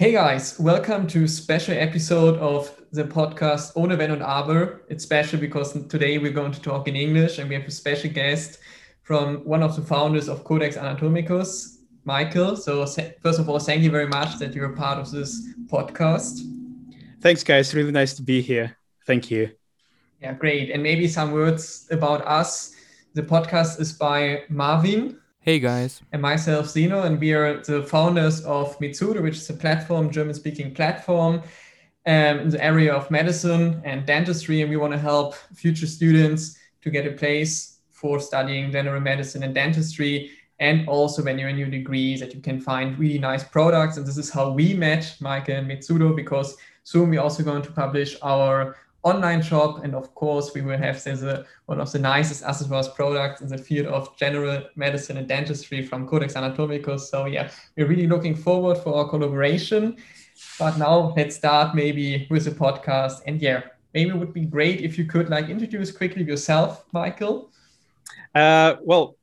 Hey guys, welcome to special episode of the podcast Ohne Wenn und Aber. It's special because today we're going to talk in English and we have a special guest from one of the founders of Codex Anatomicus, Michael. So first of all, thank you very much that you're a part of this podcast. Thanks guys, really nice to be here. Thank you. Yeah, great. And maybe some words about us. The podcast is by Marvin, Hey guys. And myself, Zeno, and we are the founders of Mitsudo, which is a platform, German speaking platform um, in the area of medicine and dentistry. And we want to help future students to get a place for studying general medicine and dentistry. And also when you're in your degree, that you can find really nice products. And this is how we met Michael and Mitsudo because soon we're also going to publish our online shop. And of course, we will have a, one of the nicest accessories products in the field of general medicine and dentistry from Codex Anatomicus. So yeah, we're really looking forward for our collaboration. But now let's start maybe with the podcast. And yeah, maybe it would be great if you could like introduce quickly yourself, Michael. Uh, well,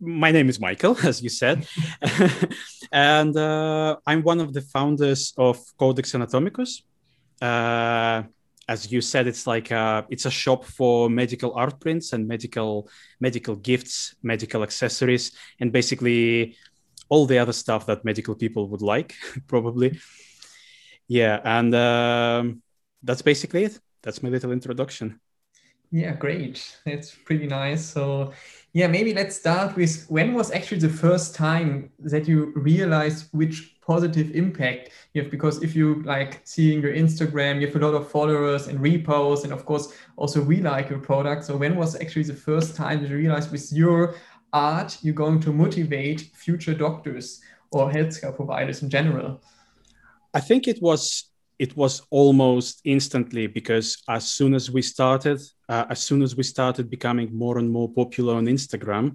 my name is Michael, as you said, and uh, I'm one of the founders of Codex Anatomicus. Uh, as you said, it's like a, it's a shop for medical art prints and medical medical gifts, medical accessories, and basically all the other stuff that medical people would like, probably. Yeah, and um, that's basically it. That's my little introduction. Yeah, great. That's pretty nice. So, yeah, maybe let's start with when was actually the first time that you realized which positive impact. You have because if you like seeing your instagram you have a lot of followers and reposts and of course also we like your product. So when was actually the first time you realized with your art you're going to motivate future doctors or healthcare providers in general? I think it was it was almost instantly because as soon as we started uh, as soon as we started becoming more and more popular on instagram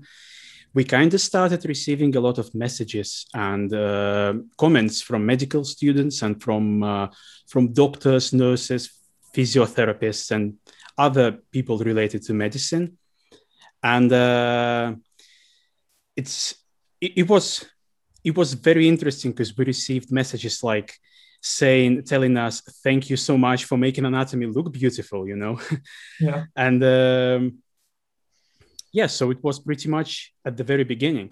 we kind of started receiving a lot of messages and uh, comments from medical students and from uh, from doctors, nurses, physiotherapists, and other people related to medicine. And uh, it's it, it was it was very interesting because we received messages like saying telling us thank you so much for making anatomy look beautiful you know yeah and um, yeah, so it was pretty much at the very beginning.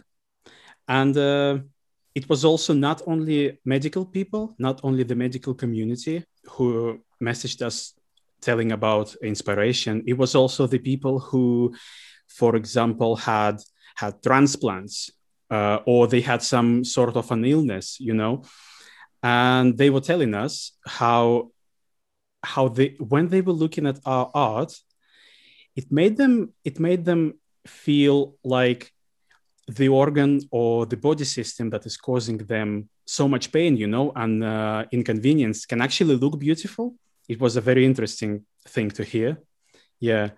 And uh, it was also not only medical people, not only the medical community who messaged us telling about inspiration, it was also the people who, for example, had had transplants uh, or they had some sort of an illness, you know, and they were telling us how how they when they were looking at our art, it made them it made them feel like the organ or the body system that is causing them so much pain, you know, and uh, inconvenience can actually look beautiful. It was a very interesting thing to hear. Yeah.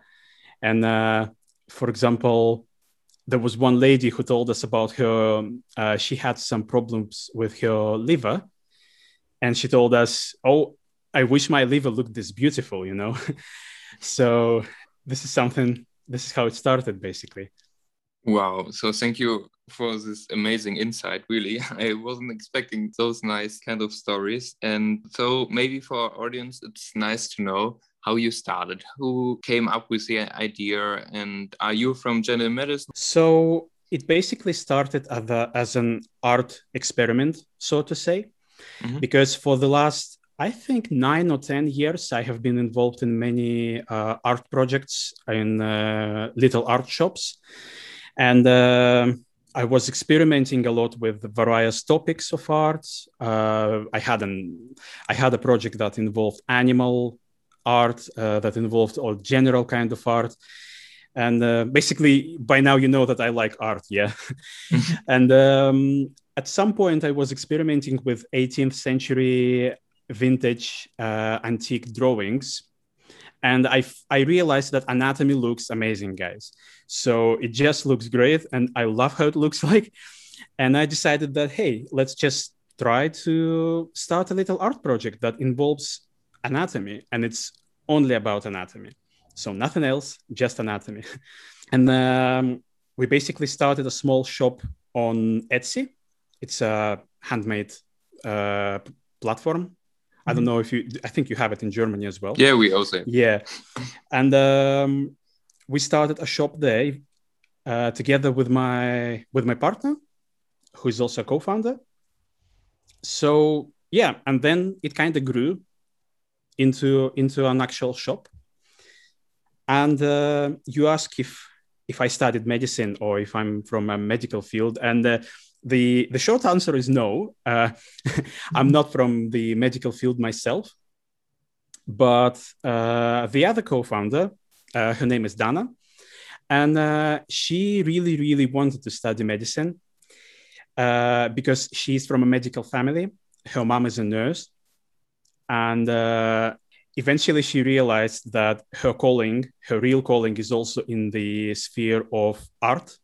And uh, for example, there was one lady who told us about her, uh, she had some problems with her liver. And she told us, Oh, I wish my liver looked this beautiful, you know? so this is something this is how it started basically. Wow. So thank you for this amazing insight really. I wasn't expecting those nice kind of stories. And so maybe for our audience it's nice to know how you started. Who came up with the idea? And are you from general medicine so it basically started as, a, as an art experiment so to say. Mm-hmm. because for the last I think nine or 10 years, I have been involved in many uh, art projects in uh, little art shops. And uh, I was experimenting a lot with various topics of art. Uh, I, had an, I had a project that involved animal art, uh, that involved all general kind of art. And uh, basically, by now, you know that I like art, yeah. and um, at some point, I was experimenting with 18th century vintage uh, antique drawings. And I, I realized that anatomy looks amazing guys. So it just looks great and i love how it looks like. And i decided that hey let's just try to start a little art project that involves anatomy and it's only about anatomy. So nothing else just anatomy. And um, we basically started a small shop on etsy. It's a handmade uh, platform. I don't know if you. I think you have it in Germany as well. Yeah, we also. Yeah, and um, we started a shop there uh, together with my with my partner, who is also a co-founder. So yeah, and then it kind of grew into into an actual shop. And uh, you ask if if I studied medicine or if I'm from a medical field, and uh, the the short answer is no. Uh, I'm not from the medical field myself, but uh, the other co-founder, uh, her name is Dana, and uh, she really really wanted to study medicine uh, because she's from a medical family. Her mom is a nurse, and uh, eventually she realized that her calling, her real calling, is also in the sphere of art.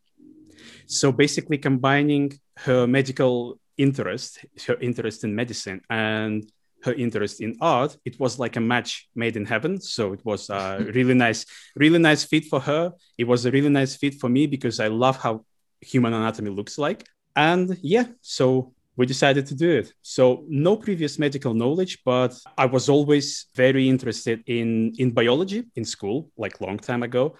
So basically, combining her medical interest, her interest in medicine, and her interest in art, it was like a match made in heaven. So it was a really nice, really nice fit for her. It was a really nice fit for me because I love how human anatomy looks like. And yeah, so we decided to do it. So no previous medical knowledge, but I was always very interested in in biology in school, like long time ago.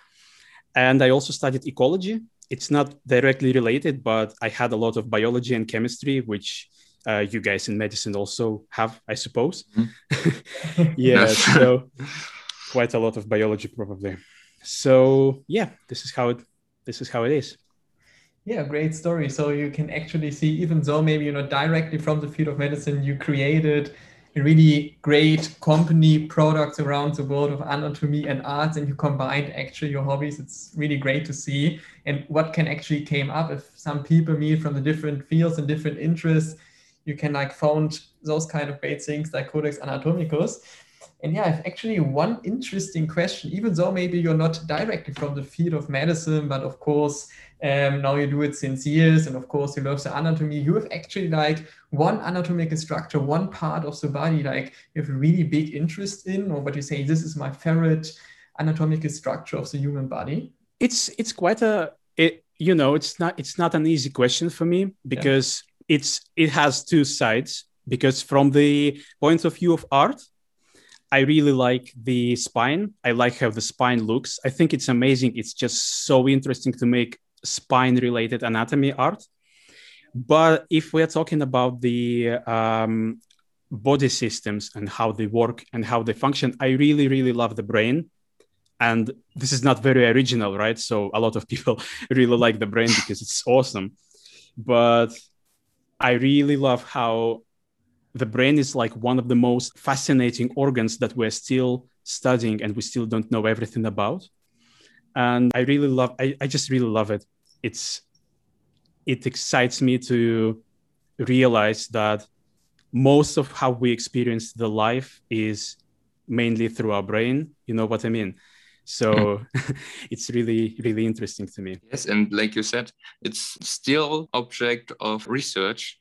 And I also studied ecology. It's not directly related, but I had a lot of biology and chemistry, which uh, you guys in medicine also have, I suppose. Mm-hmm. yeah, so quite a lot of biology probably. So yeah, this is how it this is how it is. Yeah, great story. So you can actually see, even though maybe you're not directly from the field of medicine, you created really great company products around the world of anatomy and arts, and you combined actually your hobbies. It's really great to see. And what can actually came up if some people meet from the different fields and different interests, you can like found those kind of great things like Codex Anatomicus. And yeah, actually one interesting question, even though maybe you're not directly from the field of medicine, but of course, um, now you do it since years, and of course you love the anatomy. You have actually like one anatomical structure, one part of the body, like you have a really big interest in, or what you say, this is my favorite anatomical structure of the human body. It's it's quite a it, you know it's not it's not an easy question for me because yeah. it's it has two sides because from the point of view of art I really like the spine. I like how the spine looks. I think it's amazing. It's just so interesting to make spine related anatomy art. But if we're talking about the um, body systems and how they work and how they function, I really, really love the brain. And this is not very original, right? So a lot of people really like the brain because it's awesome. But I really love how the brain is like one of the most fascinating organs that we're still studying and we still don't know everything about. And I really love, I, I just really love it. It's it excites me to realize that most of how we experience the life is mainly through our brain. You know what i mean? So mm-hmm. it's really really interesting to me. Yes and like you said it's still object of research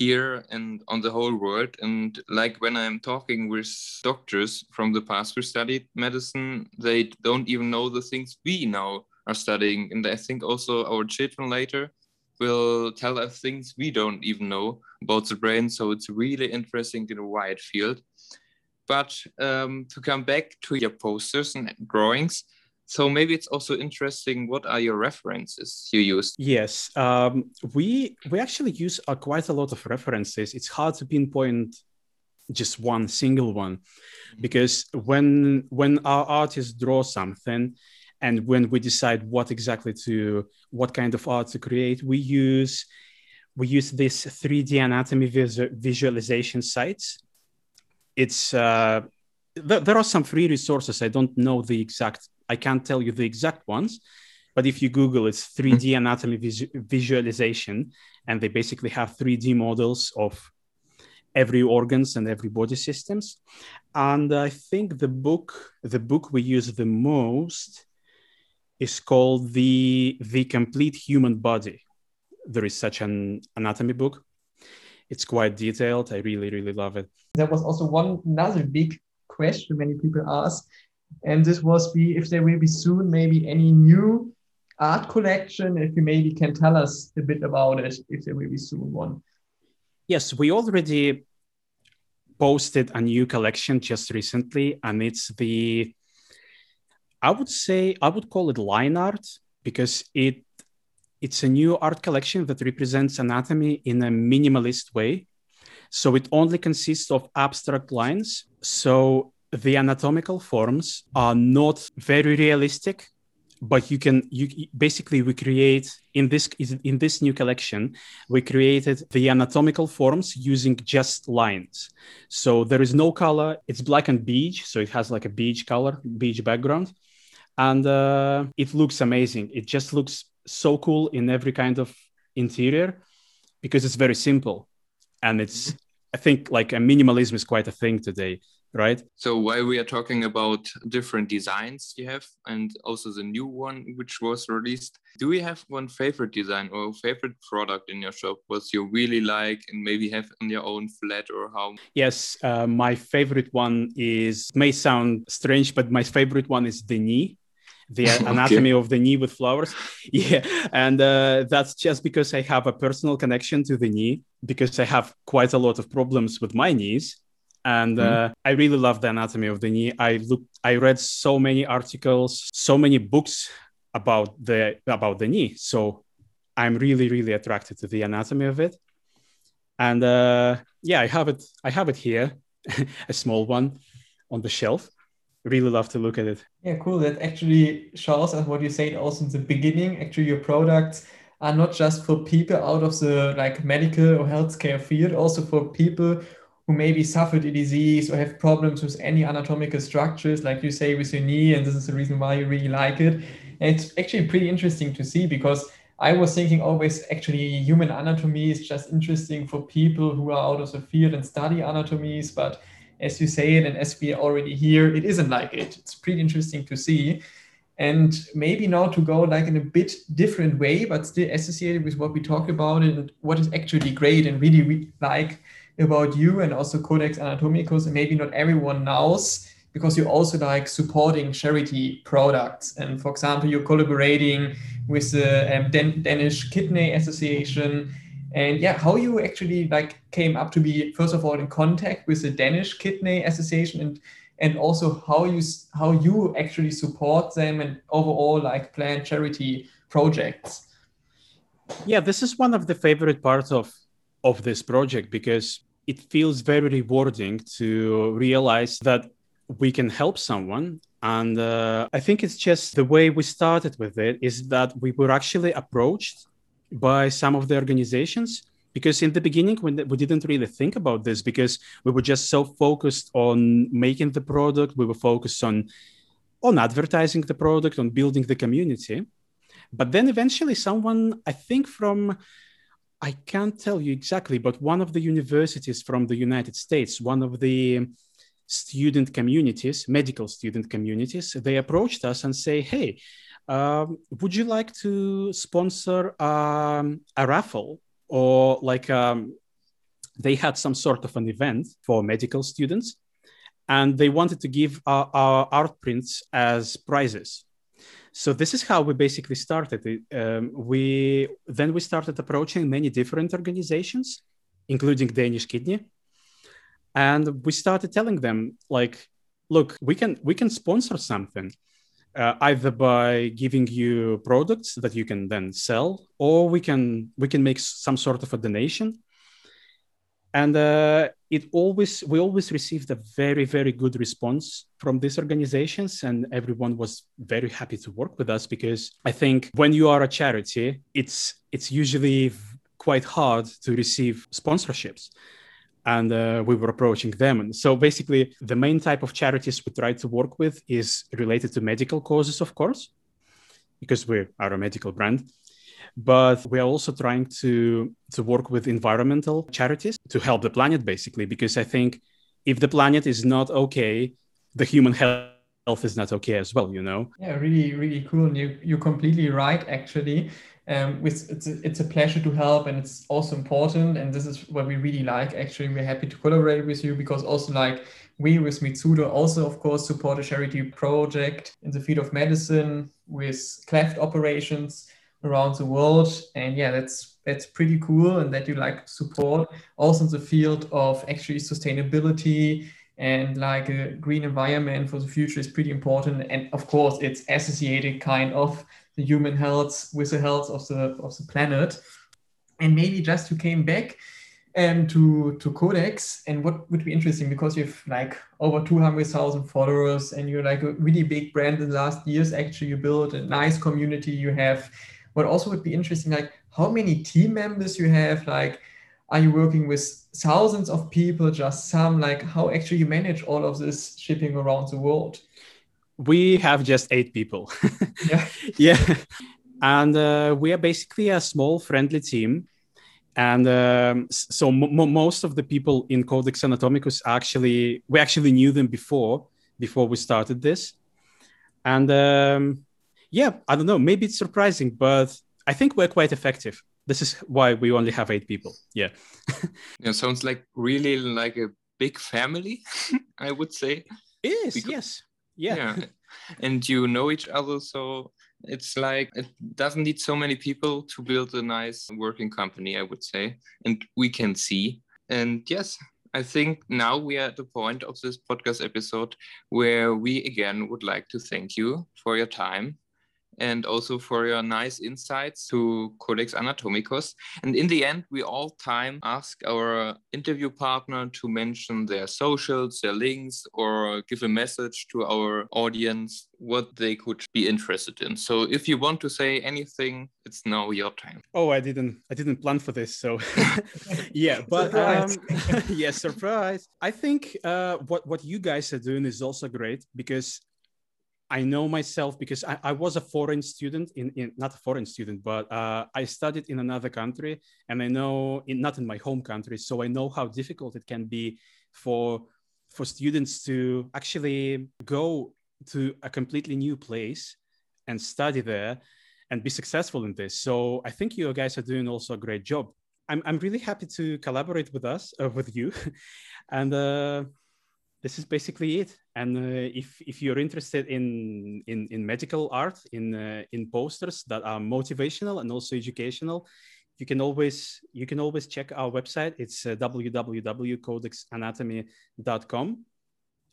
here and on the whole world and like when i'm talking with doctors from the past who studied medicine they don't even know the things we now are studying. And I think also our children later will tell us things we don't even know about the brain. So it's really interesting in a wide field. But um, to come back to your posters and drawings, so maybe it's also interesting. What are your references you use? Yes, um, we we actually use uh, quite a lot of references. It's hard to pinpoint just one single one mm-hmm. because when when our artists draw something and when we decide what exactly to what kind of art to create we use we use this 3d anatomy visualization sites it's uh, th- there are some free resources i don't know the exact i can't tell you the exact ones but if you google it's 3d mm-hmm. anatomy vis- visualization and they basically have 3d models of every organs and every body systems. And i think the book the book we use the most is called the the complete human body. There is such an anatomy book. It's quite detailed. I really really love it. There was also one another big question many people ask and this was be if there will be soon maybe any new art collection if you maybe can tell us a bit about it if there will be soon one yes we already posted a new collection just recently, and it's the I would say I would call it line art because it it's a new art collection that represents anatomy in a minimalist way. So it only consists of abstract lines. So the anatomical forms are not very realistic but you can you basically we create in this in this new collection we created the anatomical forms using just lines. So there is no color it's black and beige so it has like a beige color beige background. And uh, it looks amazing. It just looks so cool in every kind of interior because it's very simple. And it's i think like a minimalism is quite a thing today right? So while we are talking about different designs you have and also the new one which was released, do you have one favorite design or favorite product in your shop what you really like and maybe have on your own flat or home? Yes, uh, my favorite one is may sound strange, but my favorite one is the knee the anatomy okay. of the knee with flowers. Yeah, and uh, that's just because I have a personal connection to the knee because I have quite a lot of problems with my knees and mm-hmm. uh, I really love the anatomy of the knee. I looked, I read so many articles, so many books about the about the knee. So I'm really, really attracted to the anatomy of it. And uh, yeah, I have it. I have it here, a small one on the shelf. Really love to look at it. Yeah, cool. That actually shows us what you said also in the beginning. Actually, your products are not just for people out of the like medical or healthcare field, also for people who maybe suffered a disease or have problems with any anatomical structures, like you say with your knee, and this is the reason why you really like it. And it's actually pretty interesting to see because I was thinking always actually human anatomy is just interesting for people who are out of the field and study anatomies, but as you say it and as we already hear, it isn't like it. It's pretty interesting to see. And maybe now to go like in a bit different way, but still associated with what we talk about and what is actually great and really, really like about you and also Codex Anatomicus, and maybe not everyone knows because you're also like supporting charity products. And for example, you're collaborating with the um, Dan- Danish Kidney Association. And yeah, how you actually like came up to be first of all in contact with the Danish Kidney Association and and also how you how you actually support them and overall like plan charity projects. Yeah, this is one of the favorite parts of of this project because it feels very rewarding to realize that we can help someone. And uh, i think it's just the way we started with it is that we were actually approached by some of the organizations because in the beginning when we didn't really think about this because we were just so focused on making the product. We were focused on on advertising the product on building the community. But then eventually someone i think from I can't tell you exactly, but one of the universities from the United States, one of the student communities, medical student communities, they approached us and say, "Hey, um, would you like to sponsor um, a raffle or like um, they had some sort of an event for medical students, and they wanted to give our, our art prints as prizes." So this is how we basically started. Um, we then we started approaching many different organizations, including Danish Kidney, and we started telling them like, look, we can we can sponsor something. Uh, either by giving you products that you can then sell or we can we can make some sort of a donation and uh, it always we always received a very very good response from these organizations and everyone was very happy to work with us because i think when you are a charity it's it's usually quite hard to receive sponsorships. And uh, we were approaching them. And so basically the main type of charities we try to work with is related to medical causes of course because we are a medical brand but we are also trying to to work with environmental charities to help the planet basically because i think if the planet is not okay the human health is not okay as well you know? Yeah really really cool. And you, you're completely right actually. Um, with it's a, it's a pleasure to help and it's also important and this is what we really like actually. We're happy to collaborate with you because also like we with Mitsudo also of course support a charity project in the field of medicine with cleft operations around the world. And yeah, that's that's pretty cool, and that you like support also in the field of actually sustainability and like a green environment for the future is pretty important. And of course, it's associated kind of the human health with the health of the of the planet. And maybe just you came back um, to to Codex, and what would be interesting because you have like over two hundred thousand followers, and you're like a really big brand in the last years. Actually, you built a nice community. You have what also would be interesting, like how many team members you have, like are you working with thousands of people, just some, like how actually you manage all of this shipping around the world? We have just eight people. yeah. yeah. And uh, we are basically a small, friendly team. And um, so most of the people in Codex Anatomicus actually, we actually knew them before, before we started this. And um, yeah, I don't know, maybe it's surprising, but I think we're quite effective. This is why we only have eight people. Yeah. yeah, sounds like really like a big family, I would say. It is, because, yes. Yeah. yeah. and you know each other, so it's like it doesn't need so many people to build a nice working company, I would say. And we can see. And yes, I think now we are at the point of this podcast episode where we again would like to thank you for your time and also for your nice insights to Codex Anatomicus. And in the end, we all time ask our interview partner to mention their socials, their links, or give a message to our audience what they could be interested in. So if you want to say anything, it's now your time. Oh, I didn't I didn't plan for this. So yeah, but um, yeah, surprise. I think uh, what what you guys are doing is also great because I know myself because I, I, was a foreign student in, in not a foreign student, but uh, I studied in another country and I know in, not in my home country. So I know how difficult it can be for, for students to actually go to a completely new place and study there and be successful in this. So I think you guys are doing also a great job. I'm, I'm really happy to collaborate with us, uh, with you. and uh, this is basically it. And uh, if if you're interested in in, in medical art, in uh, in posters that are motivational and also educational, you can always you can always check our website. It's uh, www.codexanatomy.com.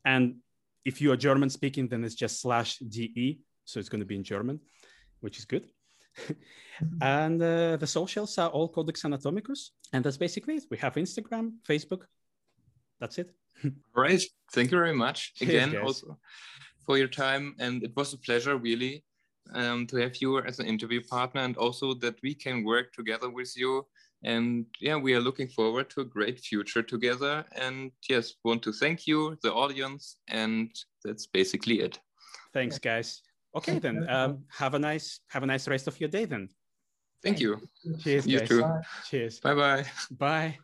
And if you are German speaking, then it's just slash de, so it's going to be in German, which is good. and uh, the socials are all Codex Anatomicus, and that's basically it. We have Instagram, Facebook. That's it. All right. Thank you very much again also for your time. And it was a pleasure really um, to have you as an interview partner and also that we can work together with you. And yeah, we are looking forward to a great future together. And yes, want to thank you, the audience, and that's basically it. Thanks, guys. Okay, then um, have a nice have a nice rest of your day then. Thank you. Cheers. You guys. too. Bye. Cheers. Bye bye. Bye.